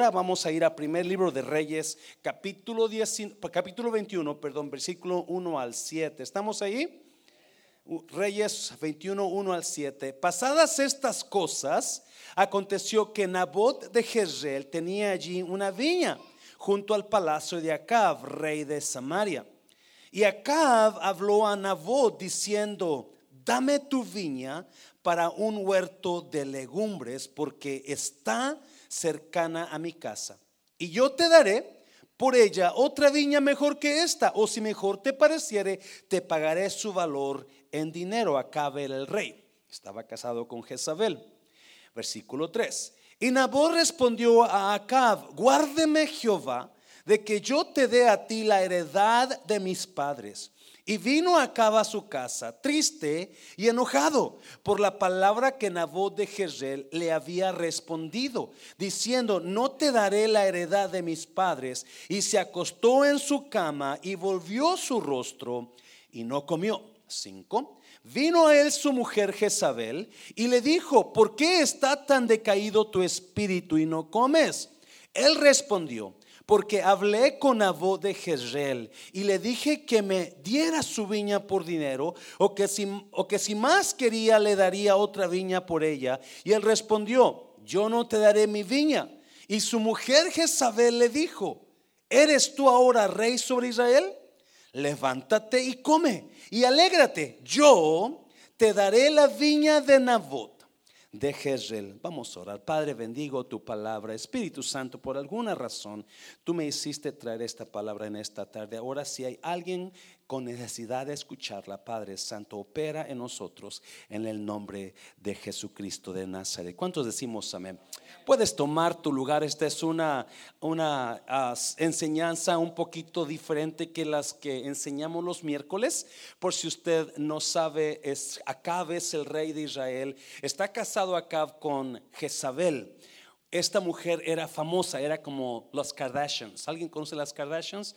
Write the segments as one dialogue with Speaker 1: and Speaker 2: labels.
Speaker 1: Ahora vamos a ir al primer libro de Reyes, capítulo, 10, capítulo 21, perdón, versículo 1 al 7. ¿Estamos ahí? Reyes 21, 1 al 7. Pasadas estas cosas, aconteció que Nabot de Jezreel tenía allí una viña junto al palacio de Acab, rey de Samaria. Y Acab habló a Nabot diciendo, dame tu viña para un huerto de legumbres, porque está cercana a mi casa. Y yo te daré por ella otra viña mejor que esta, o si mejor te pareciere, te pagaré su valor en dinero. Acabe el rey. Estaba casado con Jezabel. Versículo 3. Y Nabor respondió a Acab, guárdeme Jehová de que yo te dé a ti la heredad de mis padres y vino Acab a su casa, triste y enojado por la palabra que Nabot de Jezreel le había respondido, diciendo, no te daré la heredad de mis padres. Y se acostó en su cama y volvió su rostro y no comió. Cinco. Vino a él su mujer Jezabel y le dijo, ¿por qué está tan decaído tu espíritu y no comes? Él respondió, porque hablé con Abó de Jezreel y le dije que me diera su viña por dinero o que, si, o que si más quería le daría otra viña por ella. Y él respondió, yo no te daré mi viña. Y su mujer Jezabel le dijo, ¿eres tú ahora rey sobre Israel? Levántate y come y alégrate. Yo te daré la viña de Nabot de Jezreel. Vamos a orar. Padre, bendigo tu palabra. Espíritu Santo, por alguna razón, tú me hiciste traer esta palabra en esta tarde. Ahora, si hay alguien con necesidad de escucharla, Padre Santo, opera en nosotros en el nombre de Jesucristo de Nazaret. ¿Cuántos decimos amén? Puedes tomar tu lugar. Esta es una, una enseñanza un poquito diferente que las que enseñamos los miércoles. Por si usted no sabe, es Acab es el rey de Israel. Está casado Acab con Jezabel esta mujer era famosa, era como las Kardashians. ¿Alguien conoce las Kardashians?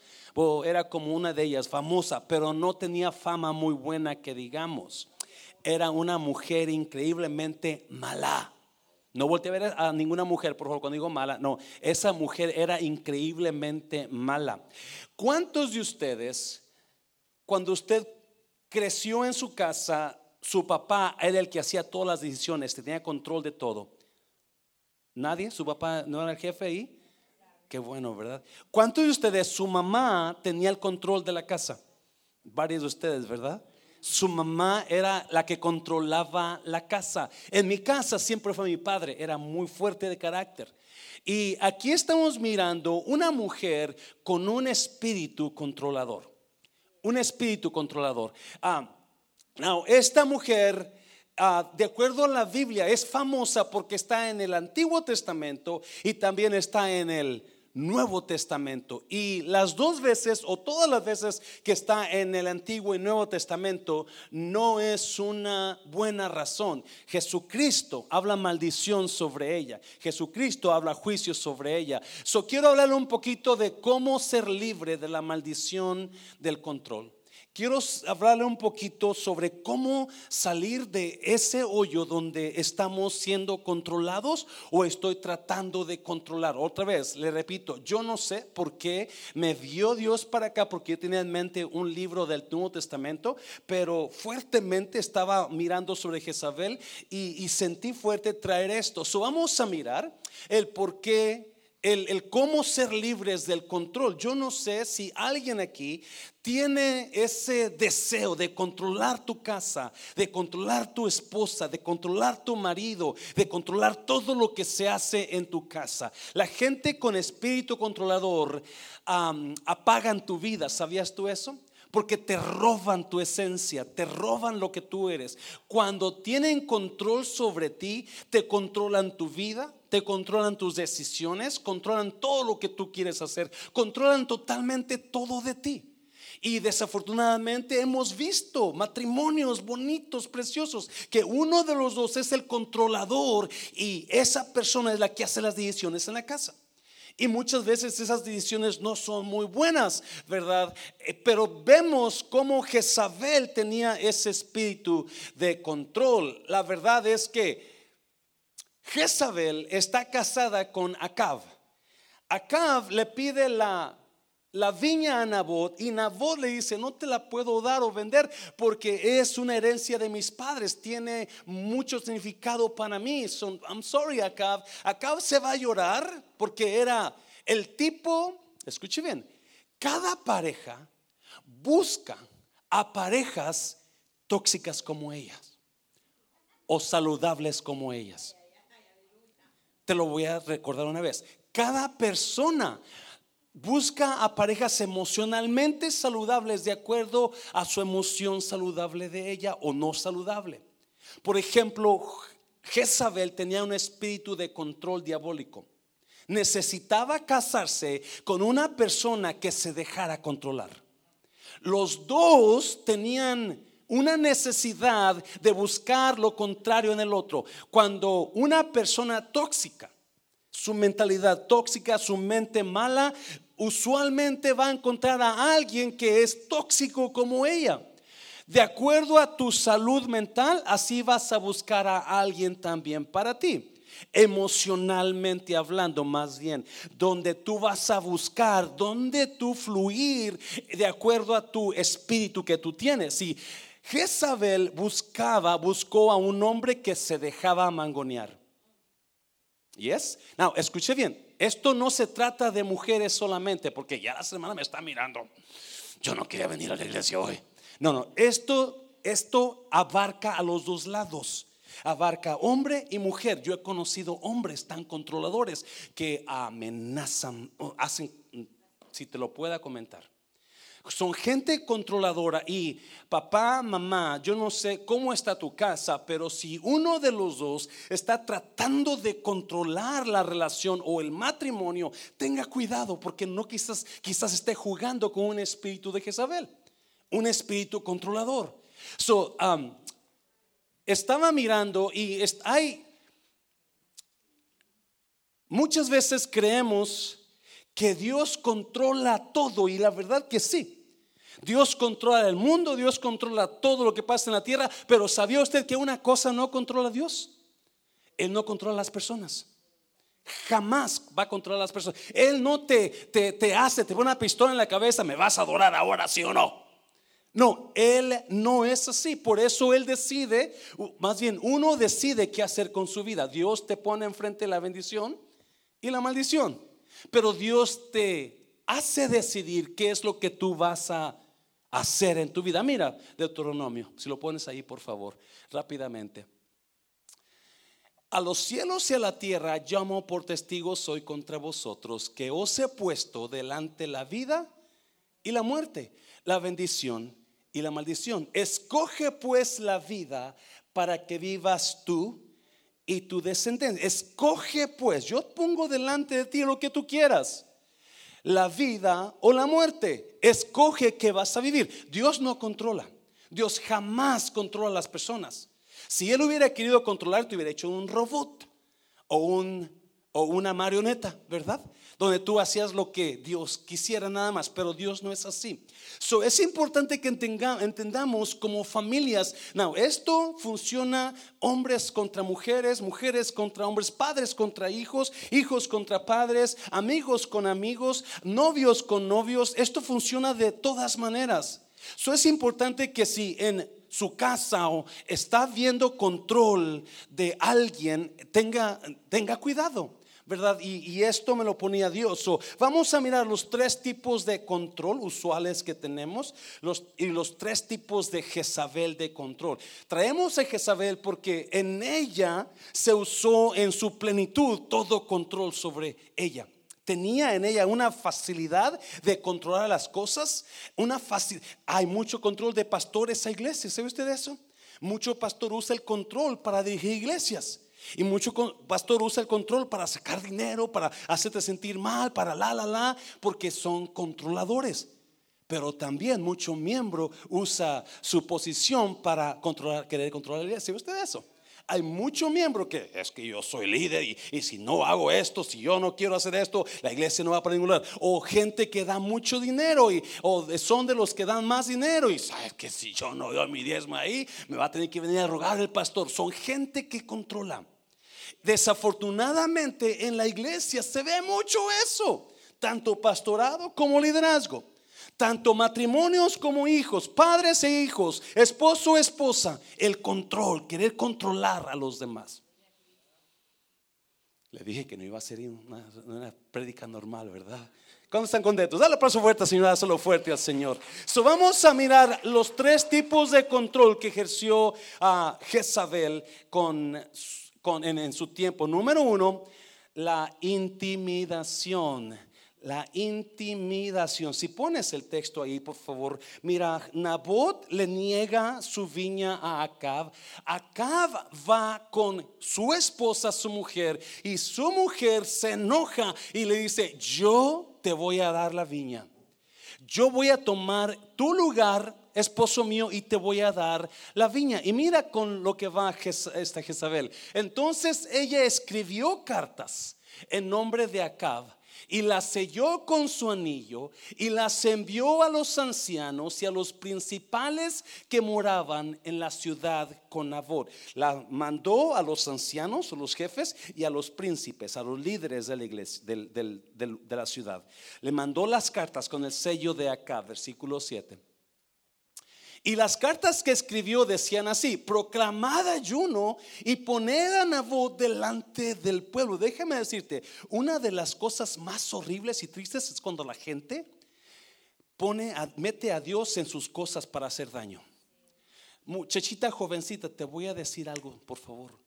Speaker 1: era como una de ellas, famosa, pero no tenía fama muy buena que digamos. Era una mujer increíblemente mala. No volteé a ver a ninguna mujer, por favor, cuando digo mala. No, esa mujer era increíblemente mala. ¿Cuántos de ustedes, cuando usted creció en su casa, su papá era el que hacía todas las decisiones, tenía control de todo? ¿Nadie? ¿Su papá no era el jefe ahí? Qué bueno, ¿verdad? ¿Cuántos de ustedes, su mamá tenía el control de la casa? Varios de ustedes, ¿verdad? Su mamá era la que controlaba la casa. En mi casa siempre fue mi padre, era muy fuerte de carácter. Y aquí estamos mirando una mujer con un espíritu controlador. Un espíritu controlador. Ah, esta mujer Ah, de acuerdo a la Biblia, es famosa porque está en el Antiguo Testamento y también está en el Nuevo Testamento. Y las dos veces o todas las veces que está en el Antiguo y Nuevo Testamento no es una buena razón. Jesucristo habla maldición sobre ella. Jesucristo habla juicio sobre ella. So quiero hablarle un poquito de cómo ser libre de la maldición del control. Quiero hablarle un poquito sobre cómo salir de ese hoyo donde estamos siendo controlados o estoy tratando de controlar. Otra vez, le repito, yo no sé por qué me vio Dios para acá, porque yo tenía en mente un libro del Nuevo Testamento, pero fuertemente estaba mirando sobre Jezabel y, sentí fuerte traer esto. So vamos a mirar el por qué el, cómo ser libres del control. Yo no sé si alguien aquí tiene ese deseo de controlar tu casa, de controlar tu esposa, de controlar tu marido, de controlar todo lo que se hace en tu casa. La gente con espíritu controlador apagan tu vida. ¿Sabías tú eso? porque te roban tu esencia, te roban lo que tú eres. Cuando tienen control sobre ti, te controlan tu vida, te controlan tus decisiones, controlan todo lo que tú quieres hacer, controlan totalmente todo de ti. Y desafortunadamente hemos visto matrimonios bonitos, preciosos, que uno de los dos es el controlador y esa persona es la que hace las decisiones en la casa. Y muchas veces esas decisiones no son muy buenas, ¿verdad? Eh, pero vemos cómo Jezabel tenía ese espíritu de control. La verdad es que Jezabel está casada con Acab. Acab le pide la, viña a Nabot y Nabot le dice, no te la puedo dar o vender porque es una herencia de mis padres, tiene mucho significado para mí. I'm sorry, Acab. Acab se va a llorar porque era el tipo, escuche bien, cada pareja busca a parejas tóxicas como ellas o saludables como ellas. Te lo voy a recordar una vez. Cada persona busca a parejas emocionalmente saludables de acuerdo a su emoción saludable de ella o no saludable. Por ejemplo, Jezabel tenía un espíritu de control diabólico. Necesitaba casarse con una persona que se dejara controlar. Los dos tenían una necesidad de buscar lo contrario en el otro. Cuando una persona tóxica, su mentalidad tóxica, su mente mala, usualmente va a encontrar a alguien que es tóxico como ella. De acuerdo a tu salud mental, así vas a buscar a alguien también para ti emocionalmente hablando más bien, donde tú vas a buscar, donde tú fluir de acuerdo a tu espíritu que tú tienes. Jezabel buscaba, buscó a un hombre que se dejaba mangonear. Yes? Now, escuche bien, esto no se trata de mujeres solamente, porque ya la semana me está mirando. Yo no quería venir a la iglesia hoy. No, no, esto, esto abarca a los dos lados abarca hombre y mujer. Yo he conocido hombres tan controladores que amenazan, hacen, si te lo pueda comentar. Son gente controladora y papá, mamá, yo no sé cómo está tu casa, pero si uno de los dos está tratando de controlar la relación o el matrimonio, tenga cuidado porque no quizás, quizás esté jugando con un espíritu de Jezabel, un espíritu controlador. So, um, estaba mirando y hay muchas veces creemos que Dios controla todo y la verdad que sí. Dios controla el mundo, Dios controla todo lo que pasa en la tierra, pero ¿sabía usted que una cosa no controla a Dios? Él no controla a las personas. Jamás va a controlar a las personas. Él no te, te, te hace, te pone una pistola en la cabeza, me vas a adorar ahora, sí o no. No, Él no es así. Por eso Él decide, más bien uno decide qué hacer con su vida. Dios te pone enfrente la bendición y la maldición. Pero Dios te hace decidir qué es lo que tú vas a hacer en tu vida. Mira, Deuteronomio, si lo pones ahí por favor, rápidamente. A los cielos y a la tierra llamo por testigos hoy contra vosotros que os he puesto delante la vida y la muerte, la bendición y la maldición. Escoge pues la vida para que vivas tú y tu descendencia. Escoge pues, yo pongo delante de ti lo que tú quieras. La vida o la muerte. Escoge que vas a vivir. Dios no controla. Dios jamás controla a las personas. Si Él hubiera querido controlar, te hubiera hecho un robot o, un, o una marioneta, ¿verdad? Donde tú hacías lo que Dios quisiera nada más, pero Dios no es así. So, es importante que entendamos como familias, no, esto funciona hombres contra mujeres, mujeres contra hombres, padres contra hijos, hijos contra padres, amigos con amigos, novios con novios, esto funciona de todas maneras. So, es importante que si en su casa o está viendo control de alguien, tenga, tenga cuidado. ¿Verdad? Y, esto me lo ponía Dios. vamos a mirar los tres tipos de control usuales que tenemos y los tres tipos de Jezabel de control. Traemos a Jezabel porque en ella se usó en su plenitud todo control sobre ella tenía en ella una facilidad de controlar las cosas, una facilidad. Hay mucho control de pastores a iglesias, ¿sabe usted eso? Mucho pastor usa el control para dirigir iglesias. Y mucho pastor usa el control para sacar dinero, para hacerte sentir mal, para la, la, la, porque son controladores. Pero también mucho miembro usa su posición para controlar, querer controlar la iglesia. usted eso? Hay mucho miembro que es que yo soy líder y, si no hago esto, si yo no quiero hacer esto, la iglesia no va para ningún lado. O gente que da mucho dinero y, o son de los que dan más dinero y sabes que si yo no doy mi diezmo ahí, me va a tener que venir a rogar el pastor. Son gente que controla. Desafortunadamente en la iglesia se ve mucho eso, tanto pastorado como liderazgo, tanto matrimonios como hijos, padres e hijos, esposo, esposa, el control, querer controlar a los demás. Le dije que no iba a ser una, una prédica normal, ¿verdad? ¿Cuándo están contentos? Dale aplauso fuerte, Señor, dáselo fuerte al Señor. So, vamos a mirar los tres tipos de control que ejerció a Jezabel con, con, en su tiempo. Número uno, la intimidación la intimidación. Si pones el texto ahí, por favor, mira, Nabot le niega su viña a Acab. Acab va con su esposa, su mujer, y su mujer se enoja y le dice, yo te voy a dar la viña. Yo voy a tomar tu lugar, esposo mío, y te voy a dar la viña. Y mira con lo que va esta Jezabel. Entonces ella escribió cartas en nombre de Acab y las selló con su anillo y las envió a los ancianos y a los principales que moraban en la ciudad con Nabot. La mandó a los ancianos, los jefes y a los príncipes, a los líderes de la iglesia, de la ciudad. Le mandó las cartas con el sello de acá, versículo 7. Y las cartas que escribió decían así, proclamad ayuno y poned a Nabot delante del pueblo. Déjame decirte, una de las cosas más horribles y tristes es cuando la gente pone, mete a Dios en sus cosas para hacer daño. Muchachita jovencita, te voy a decir algo, por favor.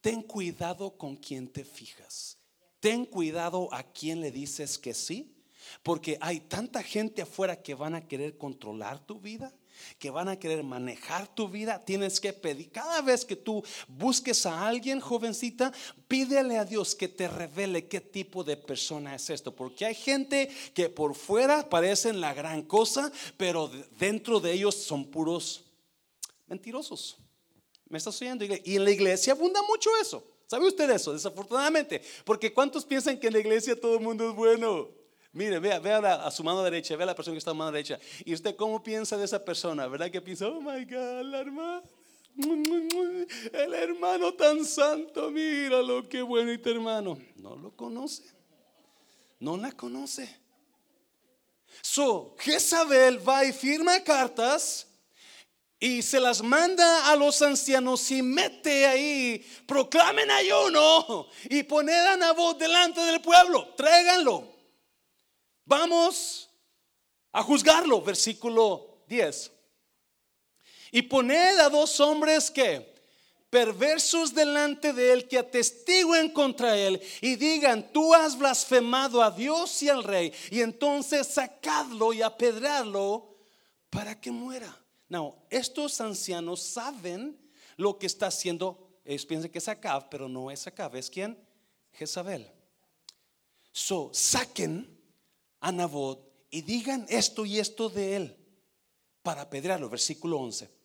Speaker 1: Ten cuidado con quien te fijas. Ten cuidado a quien le dices que sí, porque hay tanta gente afuera que van a querer controlar tu vida que van a querer manejar tu vida, tienes que pedir, cada vez que tú busques a alguien, jovencita, pídele a Dios que te revele qué tipo de persona es esto, porque hay gente que por fuera parecen la gran cosa, pero dentro de ellos son puros mentirosos. ¿Me estás oyendo? Y en la iglesia abunda mucho eso. ¿Sabe usted eso? Desafortunadamente. Porque ¿cuántos piensan que en la iglesia todo el mundo es bueno? Mire, vea, vea a, su mano derecha, vea a la persona que está a mano derecha. ¿Y usted cómo piensa de esa persona? ¿Verdad que piensa, oh my God, la hermana? El hermano tan santo, míralo, qué bueno este hermano. No lo conoce. No la conoce. So, Jezabel va y firma cartas y se las manda a los ancianos y mete ahí, proclamen ayuno y poned a voz delante del pueblo, tráiganlo. Vamos a juzgarlo, versículo 10. Y poned a dos hombres que perversos delante de él que atestiguen contra él y digan, tú has blasfemado a Dios y al rey, y entonces sacadlo y apedrearlo para que muera. No, estos ancianos saben lo que está haciendo. Ellos piensan que es Acab, pero no es Acab, es quien? Jezabel. So, saquen a y digan esto y esto de él para apedrearlo. Versículo 11.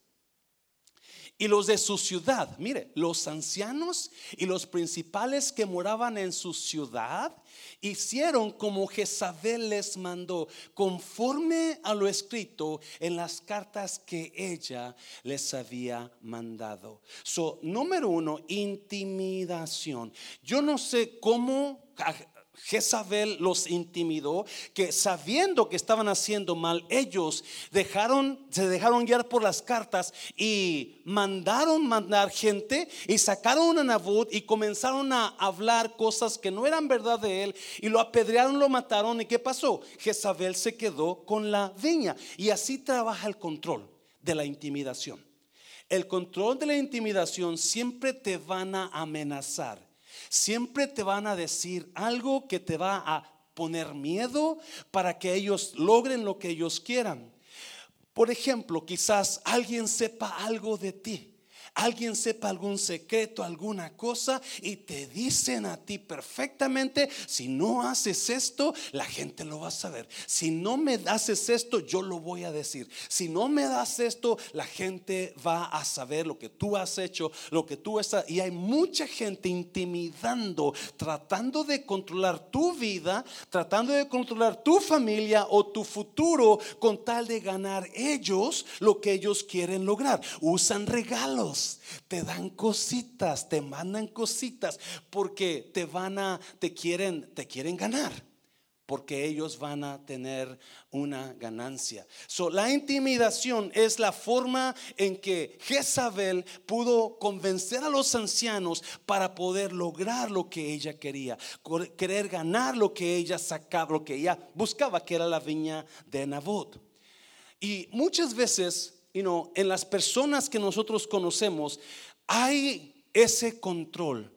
Speaker 1: Y los de su ciudad, mire, los ancianos y los principales que moraban en su ciudad hicieron como Jezabel les mandó, conforme a lo escrito en las cartas que ella les había mandado. So, número uno, intimidación. Yo no sé cómo Jezabel los intimidó, que sabiendo que estaban haciendo mal, ellos dejaron, se dejaron guiar por las cartas y mandaron mandar gente y sacaron a Nabot y comenzaron a hablar cosas que no eran verdad de él y lo apedrearon, lo mataron. ¿Y qué pasó? Jezabel se quedó con la viña y así trabaja el control de la intimidación. El control de la intimidación siempre te van a amenazar Siempre te van a decir algo que te va a poner miedo para que ellos logren lo que ellos quieran. Por ejemplo, quizás alguien sepa algo de ti alguien sepa algún secreto, alguna cosa y te dicen a ti perfectamente, si no haces esto, la gente lo va a saber. Si no me haces esto, yo lo voy a decir. Si no me das esto, la gente va a saber lo que tú has hecho, lo que tú estás. Y hay mucha gente intimidando, tratando de controlar tu vida, tratando de controlar tu familia o tu futuro con tal de ganar ellos lo que ellos quieren lograr. Usan regalos te dan cositas, te mandan cositas porque te van a te quieren te quieren ganar porque ellos van a tener una ganancia. So, la intimidación es la forma en que Jezabel pudo convencer a los ancianos para poder lograr lo que ella quería, querer ganar lo que ella sacaba, lo que ella buscaba, que era la viña de Nabot. Y muchas veces, you en las personas que nosotros conocemos, hay ese control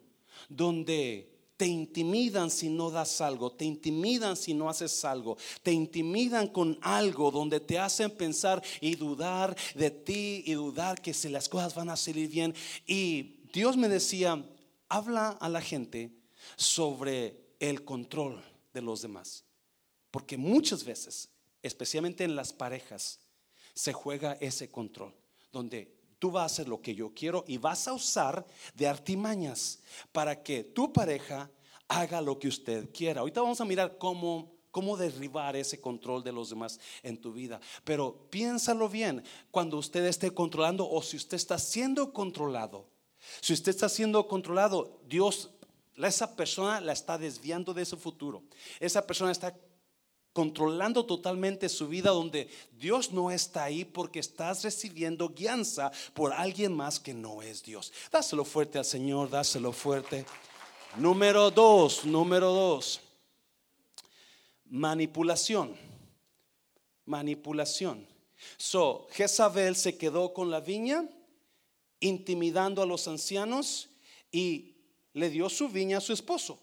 Speaker 1: donde te intimidan si no das algo, te intimidan si no haces algo, te intimidan con algo donde te hacen pensar y dudar de ti y dudar que si las cosas van a salir bien. Y Dios me decía, habla a la gente sobre el control de los demás. Porque muchas veces, especialmente en las parejas, se juega ese control, donde tú vas a hacer lo que yo quiero y vas a usar de artimañas para que tu pareja haga lo que usted quiera. Ahorita vamos a mirar cómo cómo derribar ese control de los demás en tu vida. Pero piénsalo bien, cuando usted esté controlando o si usted está siendo controlado. Si usted está siendo controlado, Dios, esa persona la está desviando de su futuro. Esa persona está controlando totalmente su vida donde Dios no está ahí porque estás recibiendo guianza por alguien más que no es Dios. Dáselo fuerte al Señor, dáselo fuerte. Número dos, número dos. Manipulación. Manipulación. So, Jezabel se quedó con la viña, intimidando a los ancianos y le dio su viña a su esposo.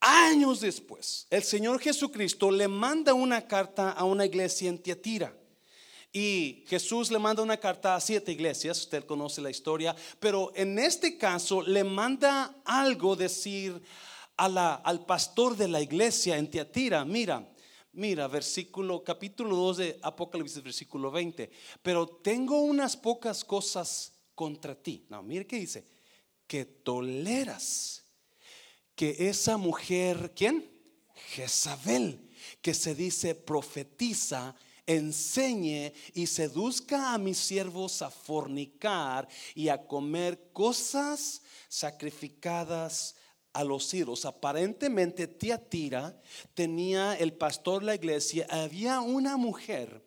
Speaker 1: Años después, el Señor Jesucristo le manda una carta a una iglesia en Tiatira. Y Jesús le manda una carta a siete iglesias, usted conoce la historia, pero en este caso le manda algo decir a la, al pastor de la iglesia en Tiatira, mira, mira, versículo, capítulo 2 de Apocalipsis, versículo 20, pero tengo unas pocas cosas contra ti. No, mire qué dice, que toleras que esa mujer, ¿quién? Jezabel, que se dice profetiza, enseñe y seduzca a mis siervos a fornicar y a comer cosas sacrificadas a los ídolos. Aparentemente Tiatira tenía el pastor de la iglesia, había una mujer,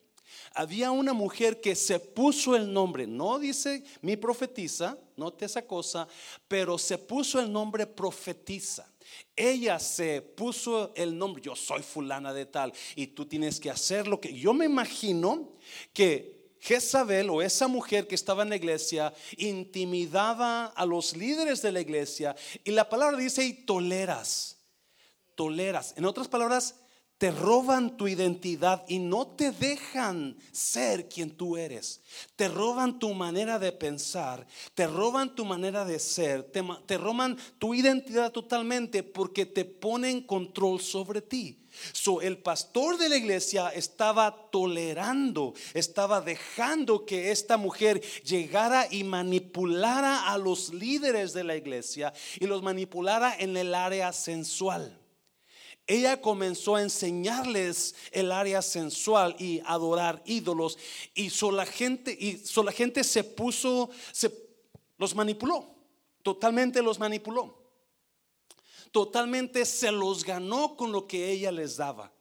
Speaker 1: había una mujer que se puso el nombre, no dice mi profetiza, note esa cosa, pero se puso el nombre profetiza. Ella se puso el nombre, yo soy fulana de tal, y tú tienes que hacer lo que... Yo me imagino que Jezabel o esa mujer que estaba en la iglesia intimidaba a los líderes de la iglesia y la palabra dice y toleras, toleras. En otras palabras, te roban tu identidad y no te dejan ser quien tú eres. Te roban tu manera de pensar, te roban tu manera de ser, te, roban tu identidad totalmente porque te ponen control sobre ti. So, el pastor de la iglesia estaba tolerando, estaba dejando que esta mujer llegara y manipulara a los líderes de la iglesia y los manipulara en el área sensual ella comenzó a enseñarles el área sensual y adorar ídolos y la gente y la gente se puso se los manipuló totalmente los manipuló totalmente se los ganó con lo que ella les daba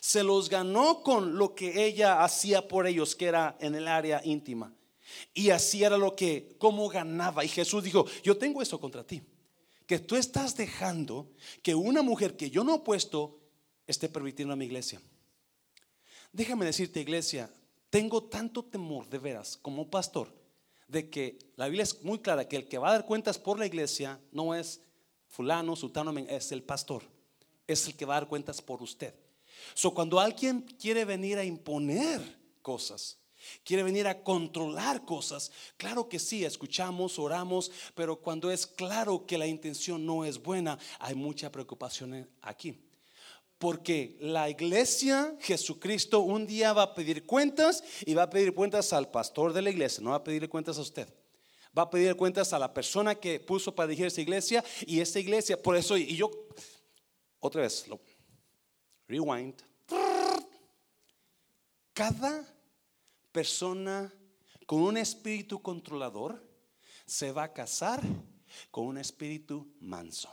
Speaker 1: se los ganó con lo que ella hacía por ellos que era en el área íntima y así era lo que como ganaba y Jesús dijo yo tengo eso contra ti que tú estás dejando que una mujer que yo no he puesto esté permitiendo a mi iglesia. Déjame decirte, iglesia, tengo tanto temor de veras como pastor de que la Biblia es muy clara que el que va a dar cuentas por la iglesia no es fulano, sultano, es el pastor. Es el que va a dar cuentas por usted. So, cuando alguien quiere venir a imponer cosas, Quiere venir a controlar cosas. Claro que sí, escuchamos, oramos, pero cuando es claro que la intención no es buena, hay mucha preocupación aquí. Porque la iglesia, Jesucristo, un día va a pedir cuentas y va a pedir cuentas al pastor de la iglesia, no va a pedirle cuentas a usted. Va a pedir cuentas a la persona que puso para dirigir esa iglesia y esa iglesia, por eso, y yo, otra vez, lo, rewind. Cada persona con un espíritu controlador se va a casar con un espíritu manso.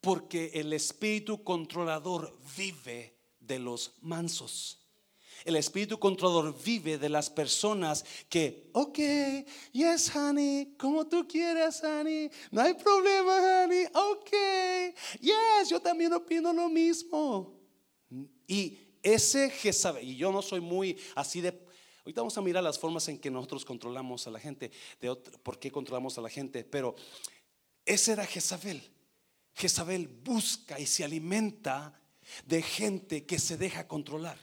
Speaker 1: Porque el espíritu controlador vive de los mansos. El espíritu controlador vive de las personas que, ok, yes, honey, como tú quieras, honey, no hay problema, honey, ok, yes, yo también opino lo mismo. Y ese Jezabel, y yo no soy muy así de, ahorita vamos a mirar las formas en que nosotros controlamos a la gente, de por qué controlamos a la gente, pero ese era Jezabel. Jezabel busca y se alimenta de gente que se deja controlar.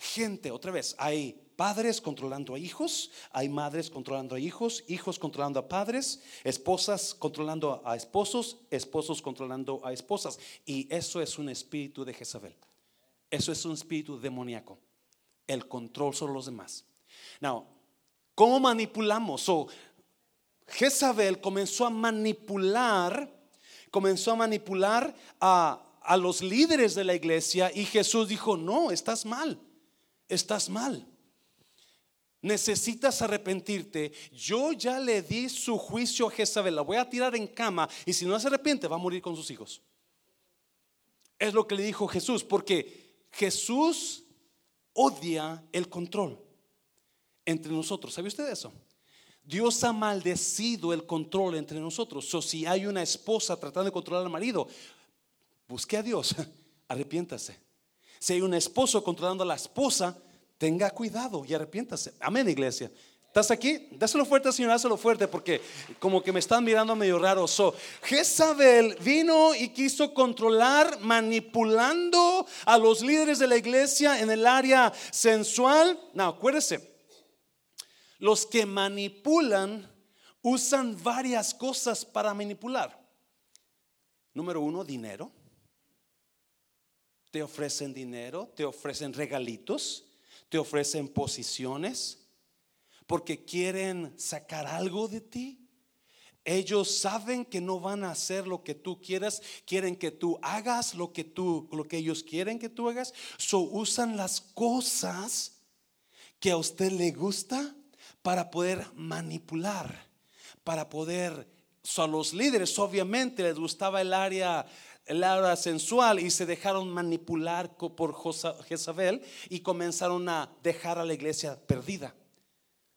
Speaker 1: Gente, otra vez, hay padres controlando a hijos, hay madres controlando a hijos, hijos controlando a padres, esposas controlando a esposos, esposos controlando a esposas. Y eso es un espíritu de Jezabel. Eso es un espíritu demoníaco. El control sobre los demás. Now, ¿cómo manipulamos? o Jezabel comenzó a manipular, comenzó a manipular a, a los líderes de la iglesia y Jesús dijo, no, estás mal estás mal. Necesitas arrepentirte. Yo ya le di su juicio a Jezabel. La voy a tirar en cama y si no se arrepiente va a morir con sus hijos. Es lo que le dijo Jesús, porque Jesús odia el control entre nosotros. ¿Sabe usted eso? Dios ha maldecido el control entre nosotros. O si hay una esposa tratando de controlar al marido, busque a Dios, arrepiéntase. Si hay un esposo controlando a la esposa, tenga cuidado y arrepiéntase. Amén, iglesia. ¿Estás aquí? Dáselo fuerte, Señor, dáselo fuerte, porque como que me están mirando medio raro. So, Jezabel vino y quiso controlar, manipulando a los líderes de la iglesia en el área sensual. No, acuérdese, los que manipulan usan varias cosas para manipular. Número uno, dinero te ofrecen dinero, te ofrecen regalitos, te ofrecen posiciones, porque quieren sacar algo de ti. Ellos saben que no van a hacer lo que tú quieras, quieren que tú hagas lo que tú lo que ellos quieren que tú hagas. So usan las cosas que a usted le gusta para poder manipular, para poder so a los líderes obviamente les gustaba el área el área sensual y se dejaron manipular por Jezabel y comenzaron a dejar a la iglesia perdida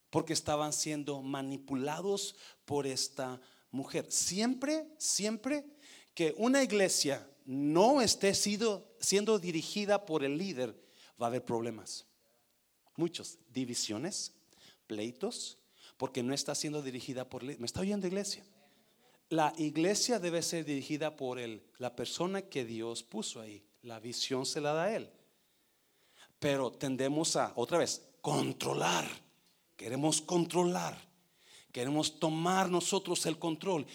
Speaker 1: porque estaban siendo manipulados por esta mujer. Siempre, siempre que una iglesia no esté siendo dirigida por el líder, va a haber problemas. Muchos, divisiones, pleitos, porque no está siendo dirigida por el líder. ¿Me está oyendo iglesia? La iglesia debe ser dirigida por él, la persona que Dios puso ahí. La visión se la da a él. Pero tendemos a, otra vez, controlar. Queremos controlar. Queremos tomar nosotros el control.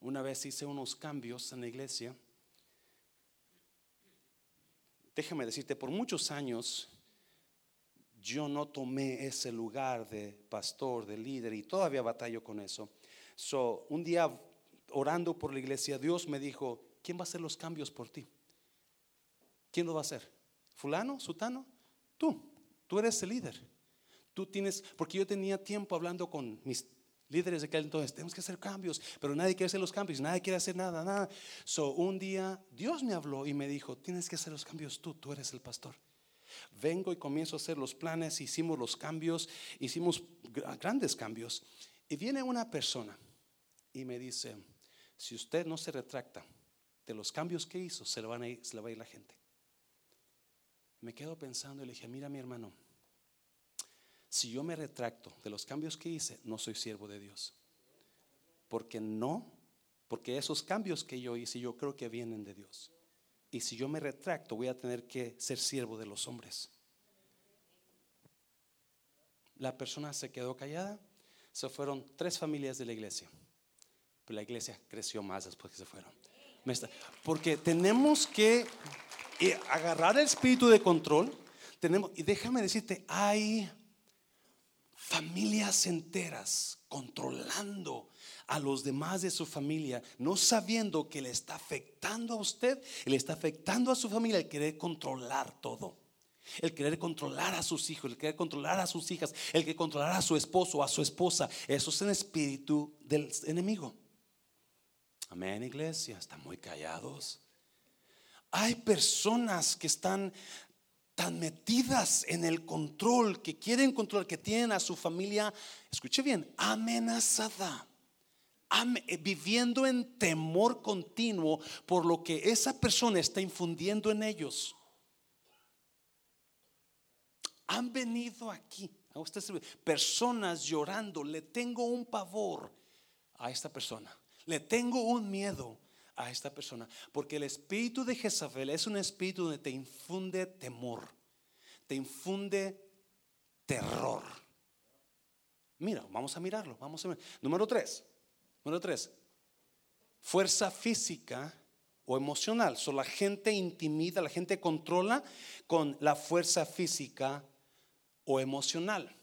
Speaker 1: Una vez hice unos cambios en la iglesia. Déjame decirte, por muchos años yo no tomé ese lugar de pastor, de líder, y todavía batallo con eso. So, un día orando por la iglesia, Dios me dijo, ¿quién va a hacer los cambios por ti? ¿Quién lo va a hacer? ¿Fulano? ¿Sutano? Tú, tú eres el líder. Tú tienes, porque yo tenía tiempo hablando con mis líderes de aquel entonces, tenemos que hacer cambios, pero nadie quiere hacer los cambios, nadie quiere hacer nada, nada. So, un día Dios me habló y me dijo, tienes que hacer los cambios tú, tú eres el pastor. Vengo y comienzo a hacer los planes, hicimos los cambios, hicimos grandes cambios. Y viene una persona y me dice, si usted no se retracta de los cambios que hizo, se, le van a ir, se le va a ir la gente. Me quedo pensando y le dije, mira mi hermano, si yo me retracto de los cambios que hice, no soy siervo de Dios. Porque no, porque esos cambios que yo hice yo creo que vienen de Dios. Y si yo me retracto, voy a tener que ser siervo de los hombres. La persona se quedó callada. Se fueron tres familias de la iglesia. Pero la iglesia creció más después que se fueron. Porque tenemos que eh, agarrar el espíritu de control. Tenemos, y déjame decirte, hay familias enteras controlando a los demás de su familia, no sabiendo que le está afectando a usted, le está afectando a su familia el querer controlar todo. El querer controlar a sus hijos, el querer controlar a sus hijas, el que controlar a su esposo a su esposa. Eso es el espíritu del enemigo. Amén, iglesia. Están muy callados. Hay personas que están tan metidas en el control, que quieren controlar, que tienen a su familia, escuche bien, amenazada. Eh, viviendo en temor continuo por lo que esa persona está infundiendo en ellos. Han venido aquí, a usted personas llorando, le tengo un pavor a esta persona, le tengo un miedo a esta persona, porque el espíritu de Jezabel es un espíritu donde te infunde temor, te infunde terror. Mira, vamos a mirarlo, vamos a ver. Número tres, número tres, fuerza física o emocional. So, la gente intimida, la gente controla con la fuerza física o emocional.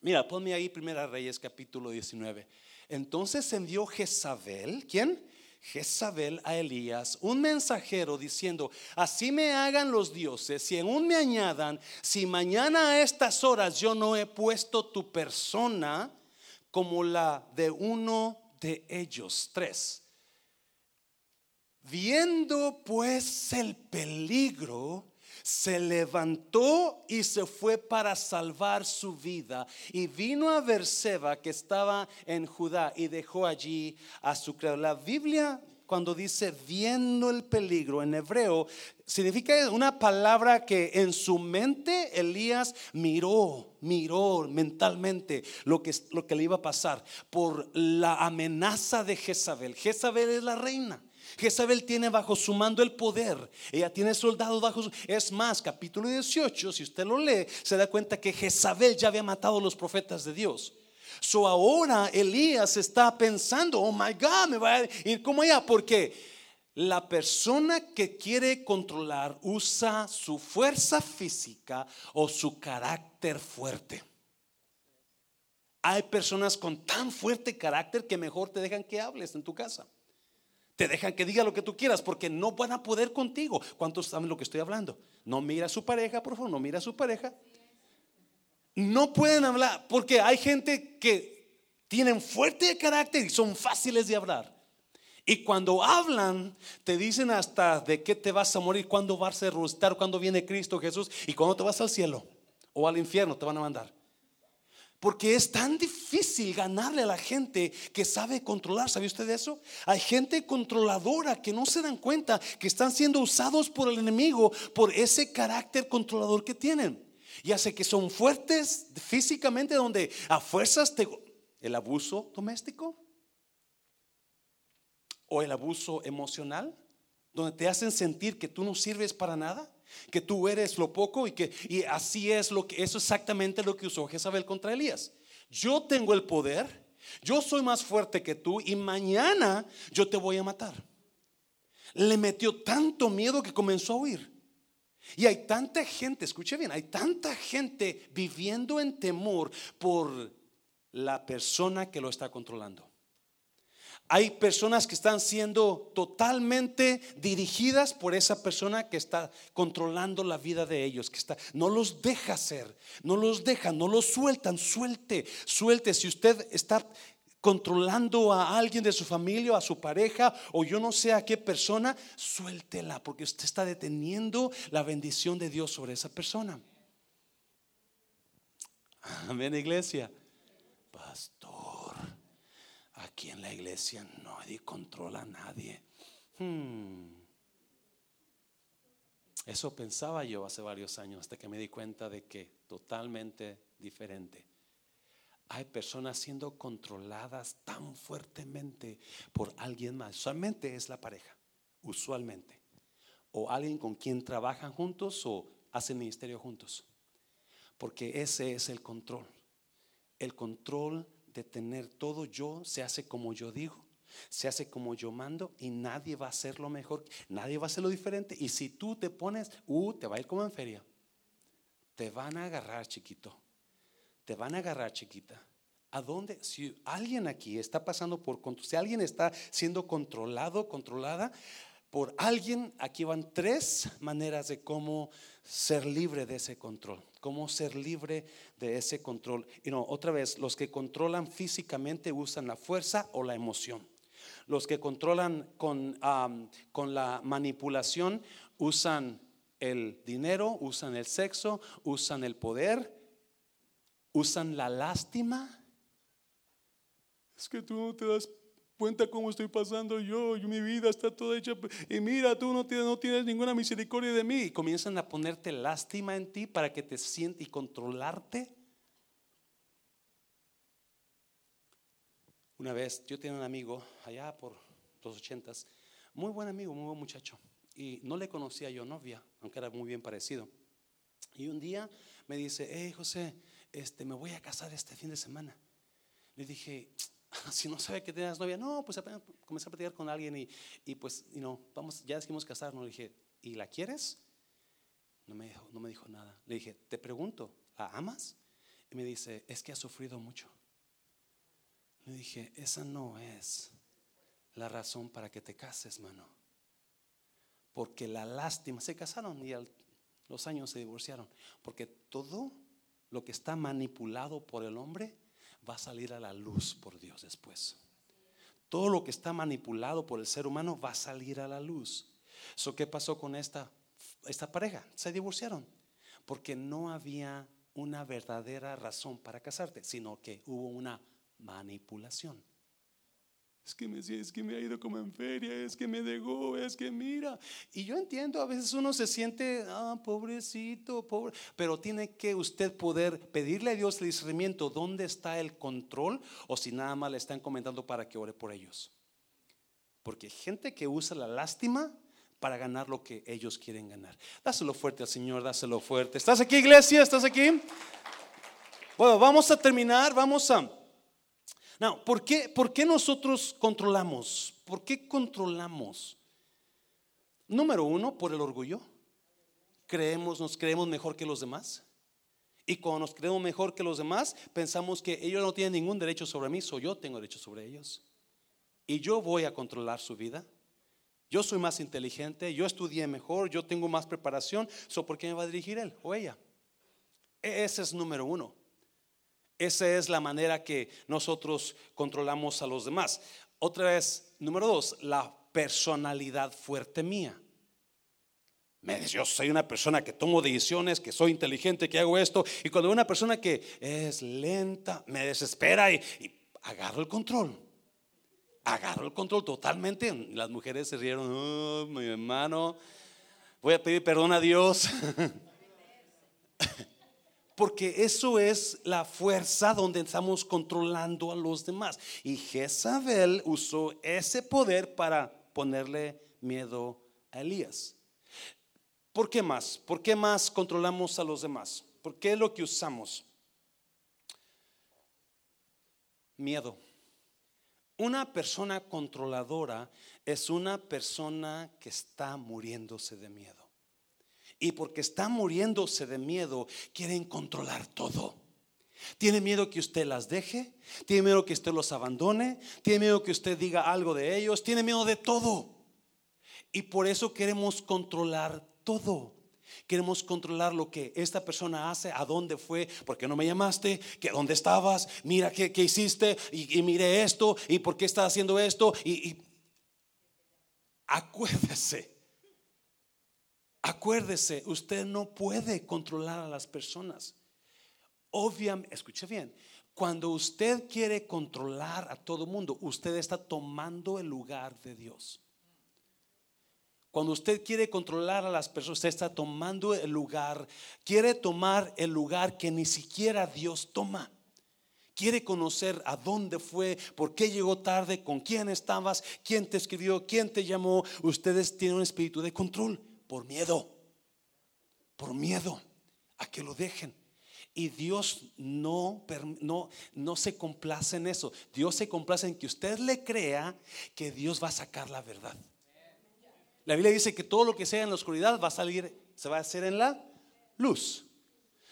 Speaker 1: Mira, ponme ahí Primera Reyes capítulo 19. Entonces envió Jezabel, ¿quién? Jezabel a Elías, un mensajero diciendo, así me hagan los dioses, y aún me añadan, si mañana a estas horas yo no he puesto tu persona como la de uno de ellos. Tres. Viendo pues el peligro, se levantó y se fue para salvar su vida y vino a Berseba que estaba en Judá y dejó allí a su creador. La Biblia cuando dice viendo el peligro en hebreo, significa una palabra que en su mente Elías miró, miró mentalmente lo que, lo que le iba a pasar por la amenaza de Jezabel. Jezabel es la reina. Jezabel tiene bajo su mando el poder. Ella tiene soldados bajo su... Es más, capítulo 18, si usted lo lee, se da cuenta que Jezabel ya había matado a los profetas de Dios. So ahora Elías está pensando, oh my God, me va a ir como ella, porque la persona que quiere controlar usa su fuerza física o su carácter fuerte. Hay personas con tan fuerte carácter que mejor te dejan que hables en tu casa. Te dejan que diga lo que tú quieras porque no van a poder contigo. ¿Cuántos saben lo que estoy hablando? No mira a su pareja, por favor, no mira a su pareja. No pueden hablar porque hay gente que tienen fuerte carácter y son fáciles de hablar. Y cuando hablan, te dicen hasta de qué te vas a morir, cuándo vas a resucitar, cuándo viene Cristo Jesús y cuándo te vas al cielo o al infierno te van a mandar. Porque es tan difícil ganarle a la gente que sabe controlar. ¿Sabe usted eso? Hay gente controladora que no se dan cuenta que están siendo usados por el enemigo por ese carácter controlador que tienen. Ya sé que son fuertes físicamente, donde a fuerzas te. El abuso doméstico o el abuso emocional, donde te hacen sentir que tú no sirves para nada que tú eres lo poco y que y así es lo que eso es exactamente lo que usó Jezabel contra Elías. Yo tengo el poder, yo soy más fuerte que tú y mañana yo te voy a matar. Le metió tanto miedo que comenzó a huir. Y hay tanta gente, escuche bien, hay tanta gente viviendo en temor por la persona que lo está controlando. Hay personas que están siendo totalmente dirigidas por esa persona que está controlando la vida de ellos, que está no los deja ser, no los deja, no los sueltan, suelte, suelte. Si usted está controlando a alguien de su familia, a su pareja, o yo no sé a qué persona, suéltela, porque usted está deteniendo la bendición de Dios sobre esa persona. Amén, iglesia. Aquí en la iglesia nadie controla a nadie. Hmm. Eso pensaba yo hace varios años hasta que me di cuenta de que totalmente diferente. Hay personas siendo controladas tan fuertemente por alguien más. Usualmente es la pareja, usualmente. O alguien con quien trabajan juntos o hacen ministerio juntos. Porque ese es el control. El control de tener todo yo se hace como yo digo, se hace como yo mando y nadie va a hacer lo mejor, nadie va a hacer lo diferente. Y si tú te pones, uh, te va a ir como en feria. Te van a agarrar, chiquito. Te van a agarrar, chiquita. ¿A dónde? Si alguien aquí está pasando por, si alguien está siendo controlado, controlada, por alguien, aquí van tres maneras de cómo ser libre de ese control, cómo ser libre de ese control. Y no, otra vez, los que controlan físicamente usan la fuerza o la emoción. Los que controlan con, con la manipulación usan el dinero, usan el sexo, usan el poder, usan la lástima. Es que tú no te das cuenta cómo estoy pasando yo, mi vida está toda hecha, y mira, tú no tienes, no tienes ninguna misericordia de mí. Y comienzan a ponerte lástima en ti para que te sientas y controlarte. Una vez yo tenía un amigo allá por los ochentas, muy buen amigo, muy buen muchacho, y no le conocía yo novia, aunque era muy bien parecido. Y un día me dice, hey José, este, me voy a casar este fin de semana. Le dije, si no sabe que tenías novia, no, pues comencé a platicar con alguien y, y pues, y no, vamos, ya decidimos casarnos. Le dije, ¿y la quieres? No me, dijo, no me dijo nada. Le dije, te pregunto, ¿la amas? Y me dice, es que ha sufrido mucho. Le dije, esa no es la razón para que te cases, mano. Porque la lástima, se casaron y a los años se divorciaron. Porque todo lo que está manipulado por el hombre va a salir a la luz por Dios después. Todo lo que está manipulado por el ser humano va a salir a la luz. So, ¿Qué pasó con esta, esta pareja? Se divorciaron porque no había una verdadera razón para casarte, sino que hubo una manipulación es que me, es que me ha ido como en feria, es que me dejó, es que mira. Y yo entiendo, a veces uno se siente, ah, pobrecito, pobre, pero tiene que usted poder pedirle a Dios el discernimiento, ¿dónde está el control? O si nada más le están comentando para que ore por ellos. Porque hay gente que usa la lástima para ganar lo que ellos quieren ganar. Dáselo fuerte al Señor, dáselo fuerte. ¿Estás aquí, iglesia? ¿Estás aquí? Bueno, vamos a terminar, vamos a... No, ¿por qué, ¿por qué nosotros controlamos? ¿Por qué controlamos? Número uno, por el orgullo. Creemos, nos creemos mejor que los demás. Y cuando nos creemos mejor que los demás, pensamos que ellos no tienen ningún derecho sobre mí, soy yo tengo derecho sobre ellos. Y yo voy a controlar su vida. Yo soy más inteligente, yo estudié mejor, yo tengo más preparación, so ¿por qué me va a dirigir él o ella? E-, ese es número uno. Esa es la manera que nosotros controlamos a los demás. Otra vez, número dos, la personalidad fuerte mía. Me yo soy una persona que tomo decisiones, que soy inteligente, que hago esto. Y cuando veo una persona que es lenta, me desespera y, agarro el control. Agarro el control totalmente. Las mujeres se rieron, oh, mi hermano, voy a pedir perdón a Dios. Porque eso es la fuerza donde estamos controlando a los demás. Y Jezabel usó ese poder para ponerle miedo a Elías. ¿Por qué más? ¿Por qué más controlamos a los demás? ¿Por qué es lo que usamos? Miedo. Una persona controladora es una persona que está muriéndose de miedo. Y porque está muriéndose de miedo, quieren controlar todo. Tiene miedo que usted las deje, tiene miedo que usted los abandone, tiene miedo que usted diga algo de ellos, tiene miedo de todo. Y por eso queremos controlar todo. Queremos controlar lo que esta persona hace, a dónde fue, porque no me llamaste, que dónde estabas, mira qué, hiciste, y, mire esto, y por qué estás haciendo esto. Y, y acuérdese Acuérdese, usted no puede controlar a las personas. Obviamente, escuche bien, cuando usted quiere controlar a todo mundo, usted está tomando el lugar de Dios. Cuando usted quiere controlar a las personas, usted está tomando el lugar, quiere tomar el lugar que ni siquiera Dios toma. Quiere conocer a dónde fue, por qué llegó tarde, con quién estabas, quién te escribió, quién te llamó. Ustedes tienen un espíritu de control por miedo, por miedo a que lo dejen. Y Dios no, no, no se complace en eso. Dios se complace en que usted le crea que Dios va a sacar la verdad. La Biblia dice que todo lo que sea en la oscuridad va a salir, se va a hacer en la luz.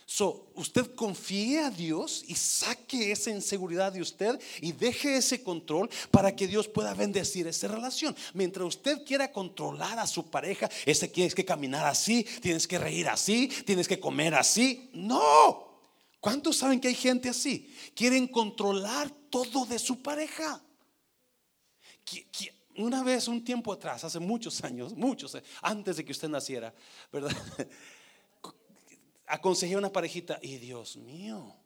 Speaker 1: So, usted confíe a Dios y saque esa inseguridad de usted y deje ese control para que Dios pueda bendecir esa relación. Mientras usted quiera controlar a su pareja, ese tienes que caminar así, tienes que reír así, tienes que comer así. No. ¿Cuántos saben que hay gente así? Quieren controlar todo de su pareja. Una vez, un tiempo atrás, hace muchos años, muchos, antes de que usted naciera, ¿verdad? aconsejé a una parejita y Dios mío,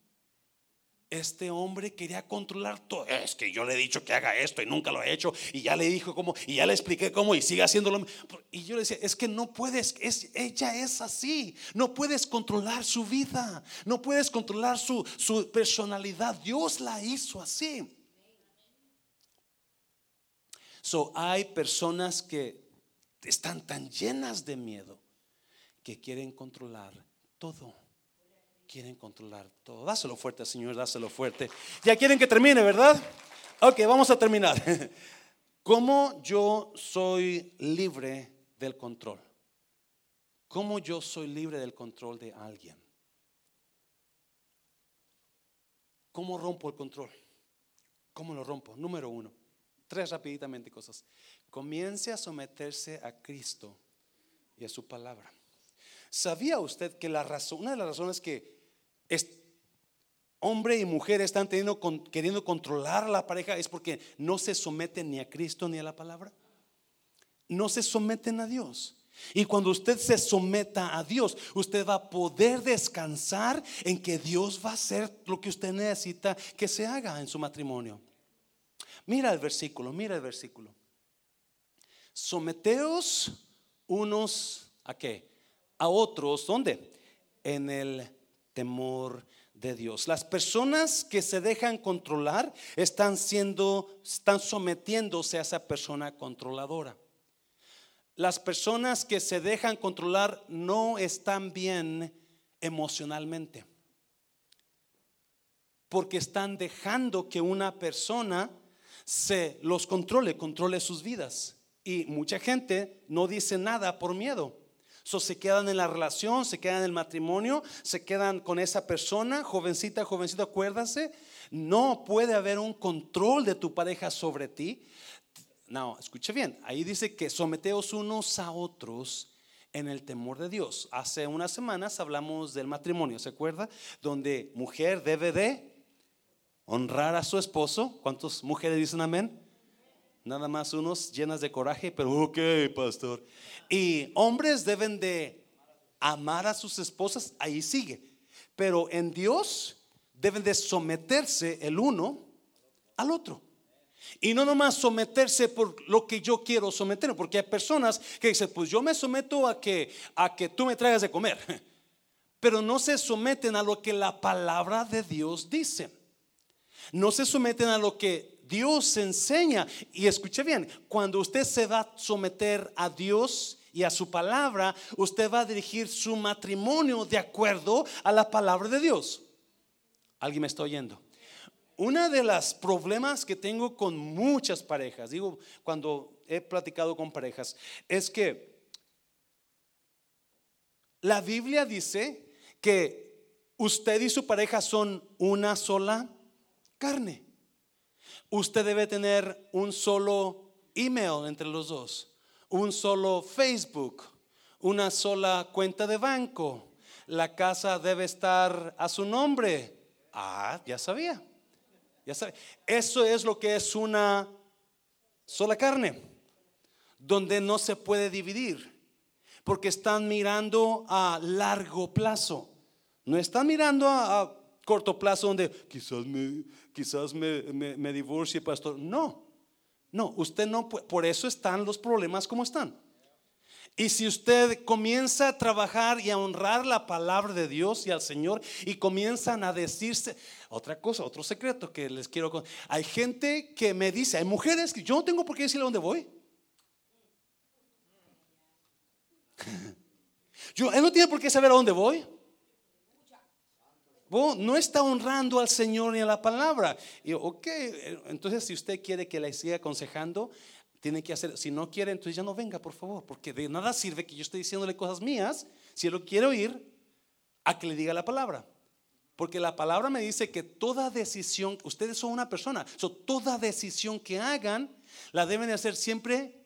Speaker 1: este hombre quería controlar todo. Es que yo le he dicho que haga esto y nunca lo ha hecho y ya le dijo cómo y ya le expliqué cómo y sigue haciéndolo. Y yo le decía, es que no puedes, es, ella es así, no puedes controlar su vida, no puedes controlar su, su personalidad. Dios la hizo así. So, hay personas que están tan llenas de miedo que quieren controlar todo. Quieren controlar todo. Dáselo fuerte, Señor, dáselo fuerte. Ya quieren que termine, ¿verdad? Ok, vamos a terminar. ¿Cómo yo soy libre del control? ¿Cómo yo soy libre del control de alguien? ¿Cómo rompo el control? ¿Cómo lo rompo? Número uno. Tres rapiditamente cosas. Comience a someterse a Cristo y a su palabra. ¿Sabía usted que la razón, una de las razones que hombre y mujer están teniendo, queriendo controlar a la pareja es porque no se someten ni a Cristo ni a la palabra? No se someten a Dios. Y cuando usted se someta a Dios, usted va a poder descansar en que Dios va a hacer lo que usted necesita que se haga en su matrimonio. Mira el versículo, mira el versículo. Someteos unos a qué? A otros, ¿dónde? En el temor de Dios. Las personas que se dejan controlar están siendo, están sometiéndose a esa persona controladora. Las personas que se dejan controlar no están bien emocionalmente. Porque están dejando que una persona se los controle, controle sus vidas. Y mucha gente no dice nada por miedo se quedan en la relación, se quedan en el matrimonio, se quedan con esa persona, jovencita, jovencito, acuérdase. No puede haber un control de tu pareja sobre ti. No, escuche bien. Ahí dice que someteos unos a otros en el temor de Dios. Hace unas semanas hablamos del matrimonio, ¿se acuerda? Donde mujer debe de honrar a su esposo. ¿Cuántas mujeres dicen amén? Nada más unos llenas de coraje, pero ok, pastor. Y hombres deben de amar a sus esposas, ahí sigue. Pero en Dios deben de someterse el uno al otro. Y no nomás someterse por lo que yo quiero someter, porque hay personas que dicen, pues yo me someto a que, a que tú me traigas de comer, pero no se someten a lo que la palabra de Dios dice. No se someten a lo que Dios enseña. Y escuche bien, cuando usted se va a someter a Dios y a su palabra, usted va a dirigir su matrimonio de acuerdo a la palabra de Dios. ¿Alguien me está oyendo? Una de las problemas que tengo con muchas parejas, digo, cuando he platicado con parejas, es que la Biblia dice que usted y su pareja son una sola carne usted debe tener un solo email entre los dos, un solo Facebook, una sola cuenta de banco. La casa debe estar a su nombre. Ah, ya sabía. Ya sabía. Eso es lo que es una sola carne, donde no se puede dividir, porque están mirando a largo plazo. No están mirando a, corto plazo donde quizás me, quizás me, me, divorcie, pastor. No, no, usted no. Por eso están los problemas como están. Y si usted comienza a trabajar y a honrar la palabra de Dios y al Señor y comienzan a decirse, otra cosa, otro secreto que les quiero. Hay gente que me dice, hay mujeres que yo no tengo por qué decirle a dónde voy. Yo, él no tiene por qué saber a dónde voy no está honrando al Señor ni a la palabra. Y ok, entonces si usted quiere que le siga aconsejando, tiene que hacer, si no quiere, entonces ya no venga, por favor, porque de nada sirve que yo esté diciéndole cosas mías, si él lo quiere oír, a que le diga la palabra. Porque la palabra me dice que toda decisión, ustedes son una persona, toda decisión que hagan, la deben de hacer siempre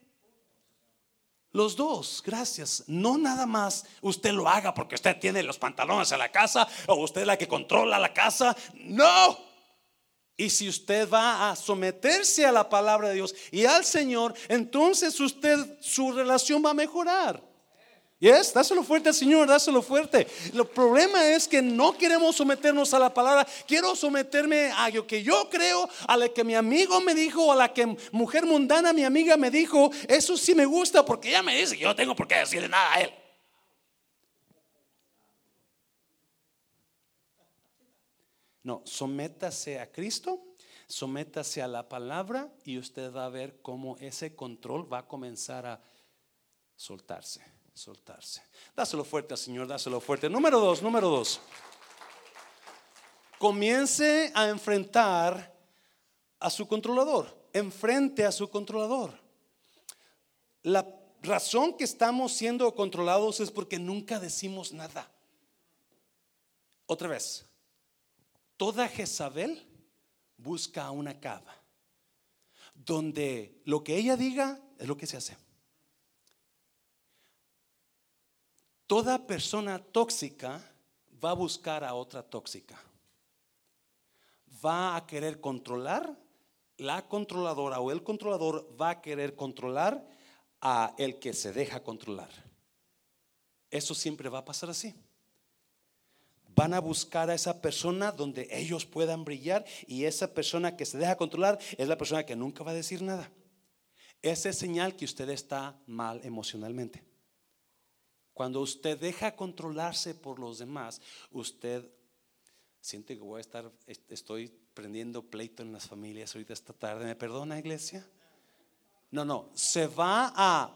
Speaker 1: los dos, gracias. No nada más usted lo haga porque usted tiene los pantalones en la casa o usted es la que controla la casa. No. Y si usted va a someterse a la palabra de Dios y al Señor, entonces usted, su relación va a mejorar. Yes, dáselo fuerte al Señor, dáselo fuerte. El problema es que no queremos someternos a la palabra. Quiero someterme a lo que yo creo, a lo que mi amigo me dijo, a la que mujer mundana, mi amiga me dijo. Eso sí me gusta porque ella me dice que yo no tengo por qué decirle nada a él. No, sométase a Cristo, sométase a la palabra y usted va a ver cómo ese control va a comenzar a soltarse soltarse. Dáselo fuerte al Señor, dáselo fuerte. Número dos, número dos. Comience a enfrentar a su controlador. Enfrente a su controlador. La razón que estamos siendo controlados es porque nunca decimos nada. Otra vez, toda Jezabel busca una cava donde lo que ella diga es lo que se hace. Toda persona tóxica va a buscar a otra tóxica. Va a querer controlar, la controladora o el controlador va a querer controlar a el que se deja controlar. Eso siempre va a pasar así. Van a buscar a esa persona donde ellos puedan brillar y esa persona que se deja controlar es la persona que nunca va a decir nada. Esa es señal que usted está mal emocionalmente. Cuando usted deja controlarse por los demás, usted siente que voy a estar, estoy prendiendo pleito en las familias ahorita esta tarde. ¿Me perdona, iglesia? No, no, se va a,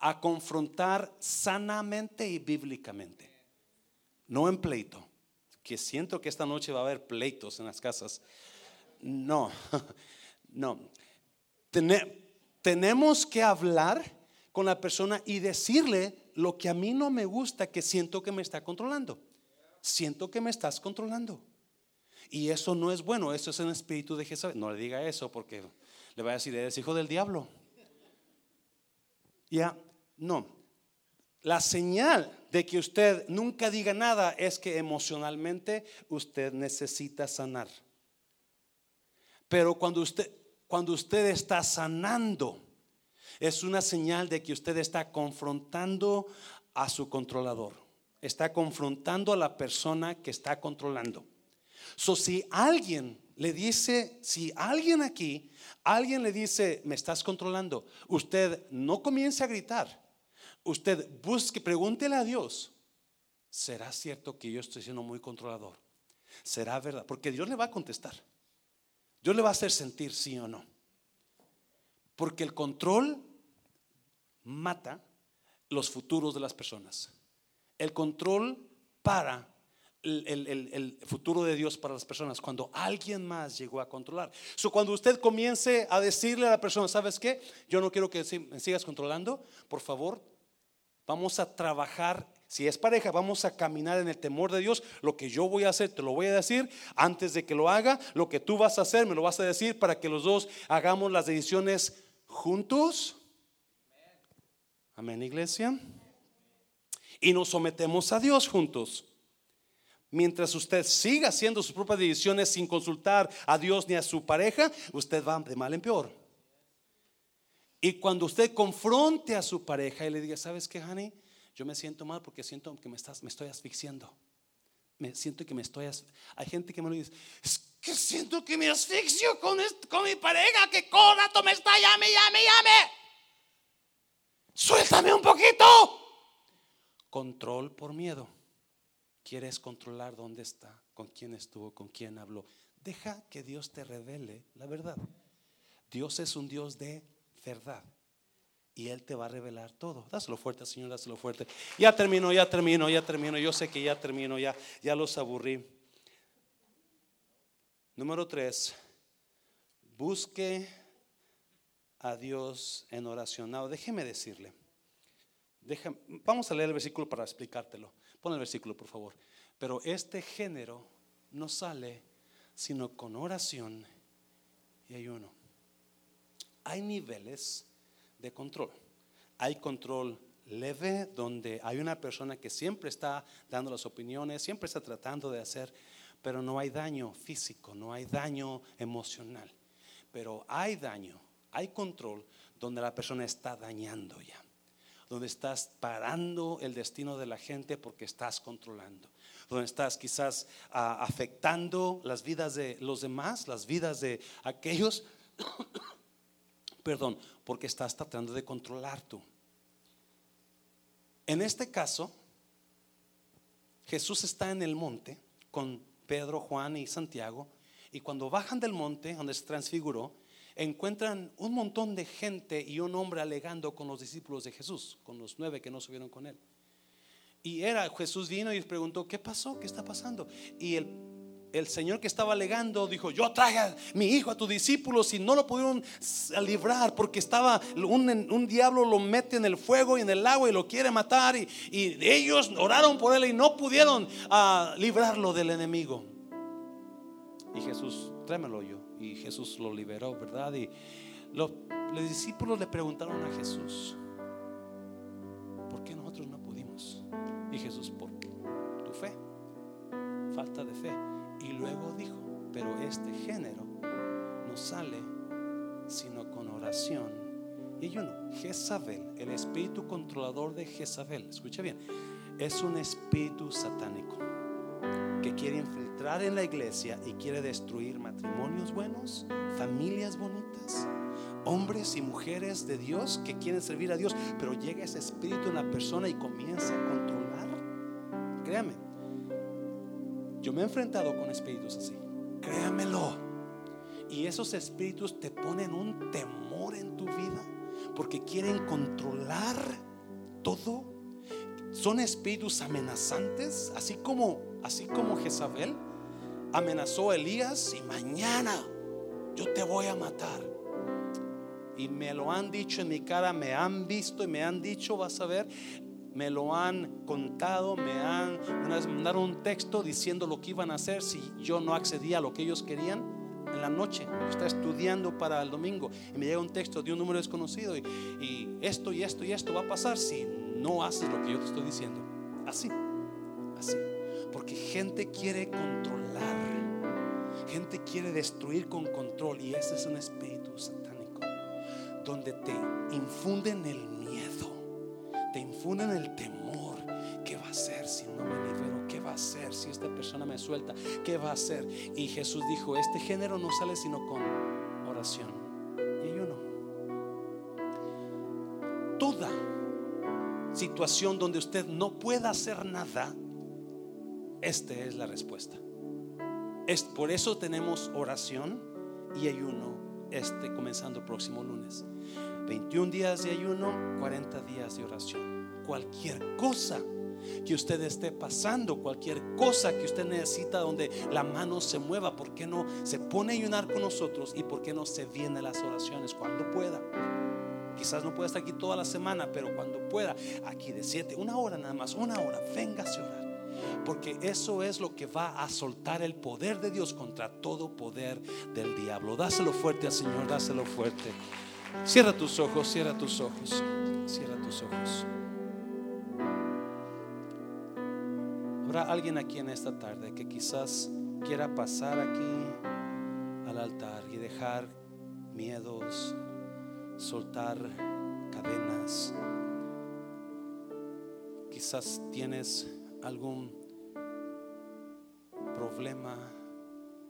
Speaker 1: a confrontar sanamente y bíblicamente, no en pleito. Que siento que esta noche va a haber pleitos en las casas. No, no. tenemos que hablar con la persona y decirle lo que a mí no me gusta, que siento que me está controlando. Siento que me estás controlando. Y eso no es bueno, eso es el espíritu de Jesús. No le diga eso porque le va a decir, eres hijo del diablo. Ya, no. La señal de que usted nunca diga nada es que emocionalmente usted necesita sanar. Pero cuando usted, cuando usted está sanando, es una señal de que usted está confrontando a su controlador. Está confrontando a la persona que está controlando. So, si alguien le dice, si alguien aquí, alguien le dice, me estás controlando, usted no comience a gritar. Usted busque, pregúntele a Dios, ¿será cierto que yo estoy siendo muy controlador? ¿Será verdad? Porque Dios le va a contestar. Dios le va a hacer sentir sí o no. Porque el control mata los futuros de las personas. El control para el, futuro de Dios para las personas cuando alguien más llegó a controlar. So, cuando usted comience a decirle a la persona, ¿sabes qué? Yo no quiero que me sigas controlando, por favor, vamos a trabajar. Si es pareja, vamos a caminar en el temor de Dios. Lo que yo voy a hacer, te lo voy a decir antes de que lo haga. Lo que tú vas a hacer, me lo vas a decir para que los dos hagamos las decisiones juntos Amén, iglesia. Y nos sometemos a Dios juntos. Mientras usted siga haciendo sus propias decisiones sin consultar a Dios ni a su pareja, usted va de mal en peor. Y cuando usted confronte a su pareja y le diga, ¿sabes qué, honey? Yo me siento mal porque siento que me, estás, me estoy asfixiando. Me siento que me estoy Hay gente que me lo dice, es que siento que me asfixio con, con mi pareja, que con rato me está llame, llame, llame suéltame un poquito. Control por miedo. Quieres controlar dónde está, con quién estuvo, con quién habló. Deja que Dios te revele la verdad. Dios es un Dios de verdad. Y Él te va a revelar todo. Dáselo fuerte, Señor, dáselo fuerte. Ya termino, ya termino, ya termino. Yo sé que ya termino, ya, ya los aburrí. Número tres, busque a Dios en oración. déjeme decirle. vamos a leer el versículo para explicártelo. Pon el versículo, por favor. Pero este género no sale sino con oración y ayuno. Hay niveles de control. Hay control leve donde hay una persona que siempre está dando las opiniones, siempre está tratando de hacer, pero no hay daño físico, no hay daño emocional. Pero hay daño, hay control donde la persona está dañando ya donde estás parando el destino de la gente porque estás controlando, donde estás quizás ah, afectando las vidas de los demás, las vidas de aquellos, perdón, porque estás tratando de controlar tú. En este caso, Jesús está en el monte con Pedro, Juan y Santiago, y cuando bajan del monte donde se transfiguró, encuentran un montón de gente y un hombre alegando con los discípulos de Jesús, con los nueve que no subieron con él. Y era, Jesús vino y les preguntó, ¿qué pasó? ¿Qué está pasando? Y el, el Señor que estaba alegando dijo, yo traje a mi hijo a tus discípulos y no lo pudieron librar porque estaba, un, un, diablo lo mete en el fuego y en el agua y lo quiere matar y, y ellos oraron por él y no pudieron uh, librarlo del enemigo. Y Jesús, tráemelo yo y Jesús lo liberó, ¿verdad? Y los, discípulos le preguntaron a Jesús, ¿por qué nosotros no pudimos? Y Jesús, por tu fe, falta de fe. Y luego dijo, pero este género no sale sino con oración y ayuno. Jezabel, el espíritu controlador de Jezabel, escucha bien, es un espíritu satánico que quiere infiltrar en la iglesia y quiere destruir matrimonios buenos, familias bonitas, hombres y mujeres de Dios que quieren servir a Dios, pero llega ese espíritu en la persona y comienza a controlar. Créame, yo me he enfrentado con espíritus así, créamelo. Y esos espíritus te ponen un temor en tu vida porque quieren controlar todo. Son espíritus amenazantes, así como así como Jezabel amenazó a Elías y mañana yo te voy a matar. Y me lo han dicho en mi cara, me han visto y me han dicho, vas a ver, me lo han contado, me han mandaron un texto diciendo lo que iban a hacer si yo no accedía a lo que ellos querían en la noche. Está estudiando para el domingo y me llega un texto de un número desconocido y, y esto y esto y esto va a pasar si no haces lo que yo te estoy diciendo. Así, así. Porque gente quiere controlar, gente quiere destruir con control y ese es un espíritu satánico donde te infunden el miedo, te infunden el temor. ¿Qué va a hacer si no me libero? ¿Qué va a hacer si esta persona me suelta? ¿Qué va a hacer? Y Jesús dijo, este género no sale sino con oración y ayuno. Toda situación donde usted no pueda hacer nada, esta es la respuesta. Es, por eso tenemos oración y ayuno este comenzando el próximo lunes. 21 días de ayuno, 40 días de oración. Cualquier cosa que usted esté pasando, cualquier cosa que usted necesita donde la mano se mueva, ¿por qué no se pone a ayunar con nosotros y por qué no se viene las oraciones cuando pueda? Quizás no pueda estar aquí toda la semana, pero cuando pueda, aquí de 7, una hora nada más, una hora, véngase a orar. Porque eso es lo que va a soltar el poder de Dios contra todo poder del diablo. Dáselo fuerte al Señor, dáselo fuerte. Cierra tus ojos, cierra tus ojos, cierra tus ojos. Habrá alguien aquí en esta tarde que quizás quiera pasar aquí al altar y dejar miedos, soltar cadenas. Quizás tienes algún problema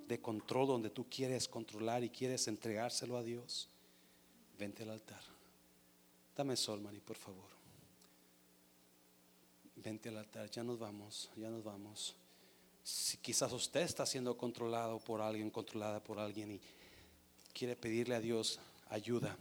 Speaker 1: de control donde tú quieres controlar y quieres entregárselo a Dios, vente al altar. Dame sol, Mani, por favor. Vente al altar, ya nos vamos, ya nos vamos. Si quizás usted está siendo controlado por alguien, controlada por alguien y quiere pedirle a Dios ayuda